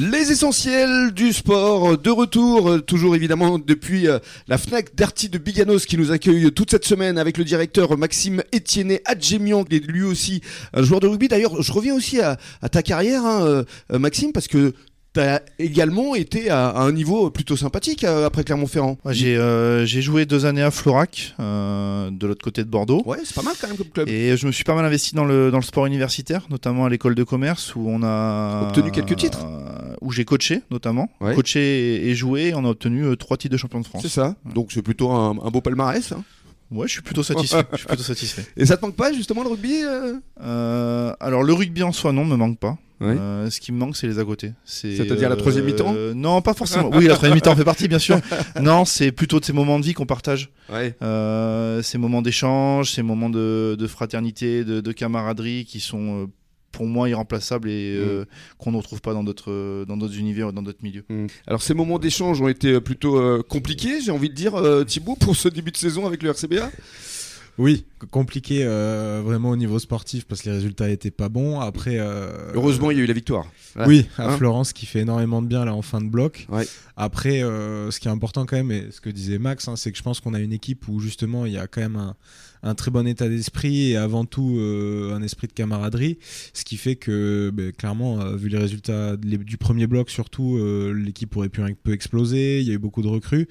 Les essentiels du sport, de retour, euh, toujours évidemment depuis euh, la FNAC d'Arty de Biganos qui nous accueille toute cette semaine avec le directeur Maxime Etienne Adjemian, qui est lui aussi un joueur de rugby. D'ailleurs, je reviens aussi à, ta carrière, hein, euh, Maxime, parce que tu as également été à, un niveau plutôt sympathique euh, après Clermont-Ferrand. Euh, j'ai joué deux années à Florac, euh, de l'autre côté de Bordeaux. Ouais, c'est pas mal quand même comme club. Et je me suis pas mal investi dans le, dans le sport universitaire, notamment à l'école de commerce où on a. Obtenu quelques titres Où j'ai coaché notamment. Coaché et, joué, on a obtenu trois titres de champion de France. C'est ça, donc c'est plutôt un, beau palmarès. Hein. Ouais, je suis plutôt satisfait. je suis plutôt satisfait. Et ça te manque pas justement le rugby Alors le rugby en soi non, me manque pas. Euh, ce qui me manque, c'est les à côté. C'est-à-dire la troisième mi-temps? Euh, Non, pas forcément. oui, la troisième mi-temps fait partie, bien sûr. non, c'est plutôt de ces moments de vie qu'on partage. Euh, ces moments d'échange, ces moments de, fraternité, de, camaraderie qui sont pour moi irremplaçables et mm. qu'on ne retrouve pas dans d'autres dans d'autres univers dans d'autres milieux. Mm. Alors ces moments d'échange ont été plutôt compliqués, j'ai envie de dire Thibaut pour ce début de saison avec le RCBA. Oui, compliqué euh, vraiment au niveau sportif parce que les résultats étaient pas bons. Après, euh, heureusement, il y a eu la victoire. oui, à hein? Florence qui fait énormément de bien là en fin de bloc. Après, euh, ce qui est important quand même, et ce que disait Max, hein, c'est que je pense qu'on a une équipe où justement il y a quand même un, un très bon état d'esprit et avant tout euh, un esprit de camaraderie. Ce qui fait que, ben, clairement, euh, vu les résultats du premier bloc, surtout, euh, l'équipe aurait pu un peu exploser. Il y a eu beaucoup de recrues.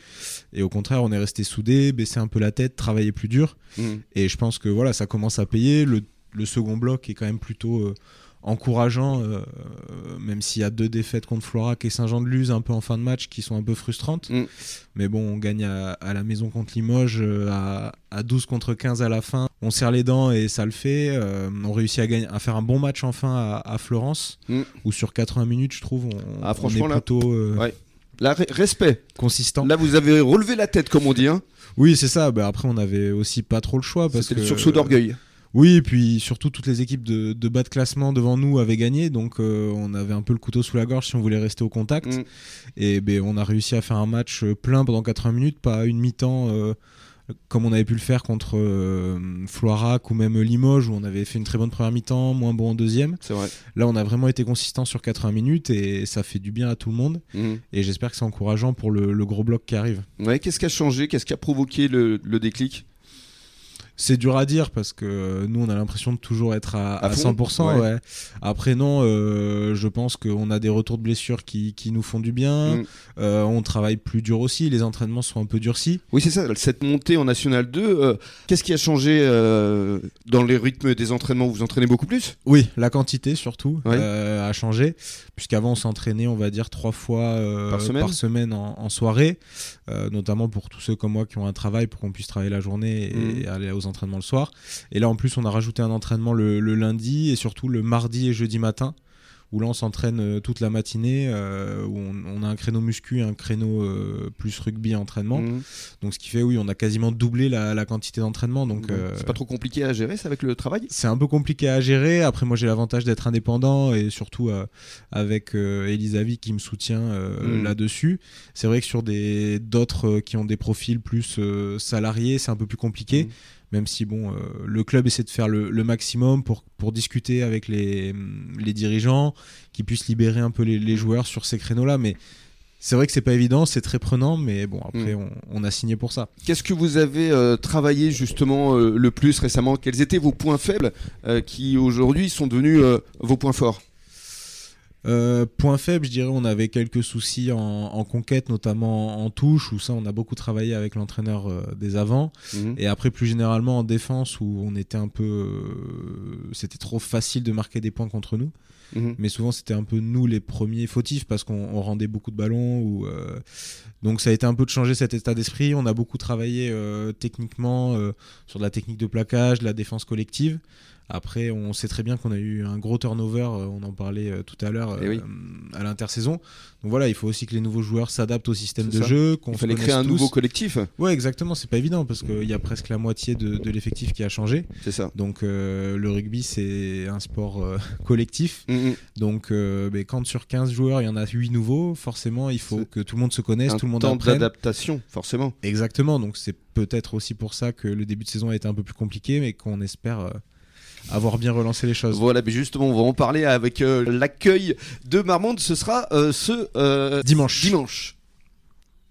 Et au contraire, on est resté soudés, baissé un peu la tête, travailler plus dur. Mmh. Et je pense que voilà, ça commence à payer. Le, le second bloc est quand même plutôt encourageant, euh, même s'il y a deux défaites contre Florac et Saint-Jean-de-Luz un peu en fin de match qui sont un peu frustrantes. Mm. Mais bon, on gagne à, la maison contre Limoges euh, à, 12 contre 15 à la fin. On serre les dents et ça le fait. Euh, on réussit à, gagner, à faire un bon match enfin à, Florence, mm. où sur 80 minutes, je trouve, on, ah, franchement, est plutôt... Là, respect. Consistant. Là, vous avez relevé la tête, comme on dit. Hein. Oui, c'est ça. Bah, après, on avait aussi pas trop le choix. C'était le sursaut d'orgueil. Oui, et puis surtout toutes les équipes de, bas de classement devant nous avaient gagné, donc euh, on avait un peu le couteau sous la gorge si on voulait rester au contact. Mm. Et ben, on a réussi à faire un match euh, plein pendant 80 minutes, pas une mi-temps euh, comme on avait pu le faire contre Floirac ou même Limoges où on avait fait une très bonne première mi-temps, moins bon en deuxième. Vrai. Là, on a vraiment été consistant sur 80 minutes et ça fait du bien à tout le monde. Mm. Et j'espère que c'est encourageant pour le, gros bloc qui arrive. Ouais, qu'est-ce qui a changé? Qu'est-ce qui a provoqué le déclic? C'est dur à dire parce que nous on a l'impression de toujours être à, 100%. Ouais. Après non, euh, je pense qu'on a des retours de blessures qui, nous font du bien. Mm. Euh, on travaille plus dur aussi, les entraînements sont un peu durcis. Oui c'est ça, cette montée en National 2, euh, qu'est-ce qui a changé dans les rythmes des entraînements? Vous vous entraînez beaucoup plus? Oui, la quantité surtout a changé, puisqu'avant on s'entraînait on va dire trois fois par semaine, en, soirée, notamment pour tous ceux comme moi qui ont un travail pour qu'on puisse travailler la journée et, mm. aller aux entraînement le soir. Et là, en plus, on a rajouté un entraînement le, lundi et surtout le mardi et jeudi matin où là on s'entraîne euh, toute la matinée, euh, où on, a un créneau muscu, un créneau euh, plus rugby entraînement. Mhm. Donc ce qui fait, oui, on a quasiment doublé la, quantité d'entraînement. Donc c'est pas trop compliqué à gérer, ça avec le travail? C'est un peu compliqué à gérer. Après, moi j'ai l'avantage d'être indépendant et surtout avec Elisavi qui me soutient mhm. là-dessus. C'est vrai que sur des d'autres qui ont des profils plus salariés, c'est un peu plus compliqué. Même si bon, euh, le club essaie de faire le, maximum pour, pour discuter avec les, les, dirigeants, qui puissent libérer un peu les, les joueurs sur ces créneaux-là. Mais c'est vrai que c'est pas évident, c'est très prenant, mais bon, après, mm. on, a signé pour ça. Qu'est-ce que vous avez euh, travaillé justement euh, le plus récemment? Quels étaient vos points faibles qui aujourd'hui sont devenus vos points forts? Euh, point faible, je dirais, on avait quelques soucis en, conquête, notamment en, touche, où ça, on a beaucoup travaillé avec l'entraîneur euh, des avants. Mhm. Et après, plus généralement en défense, où on était un peu. Euh, c'était trop facile de marquer des points contre nous. Mhm. Mais souvent, c'était un peu nous les premiers fautifs parce qu'on rendait beaucoup de ballons. Ou, donc, ça a été un peu de changer cet état d'esprit. On a beaucoup travaillé techniquement sur de la technique de plaquage, de la défense collective. Après, on sait très bien qu'on a eu un gros turnover, euh, on en parlait euh, tout à l'heure, eh euh, à l'intersaison. Donc voilà, il faut aussi que les nouveaux joueurs s'adaptent au système de jeu. il fallait créer un nouveau collectif. Ouais, exactement, c'est pas évident parce qu'il y a presque la moitié de, l'effectif qui a changé. C'est ça. Donc le rugby, c'est un sport collectif. Mm, mm. Donc ben, quand sur 15 joueurs, il y en a 8 nouveaux, forcément, il faut que tout le monde se connaisse, tout le monde temps d'adaptation, forcément. Exactement, donc c'est peut-être aussi pour ça que le début de saison a été un peu plus compliqué, mais qu'on espère avoir bien relancé les choses. Voilà, mais justement, on va en parler avec l'accueil de Marmande. Ce sera ce dimanche. Dimanche.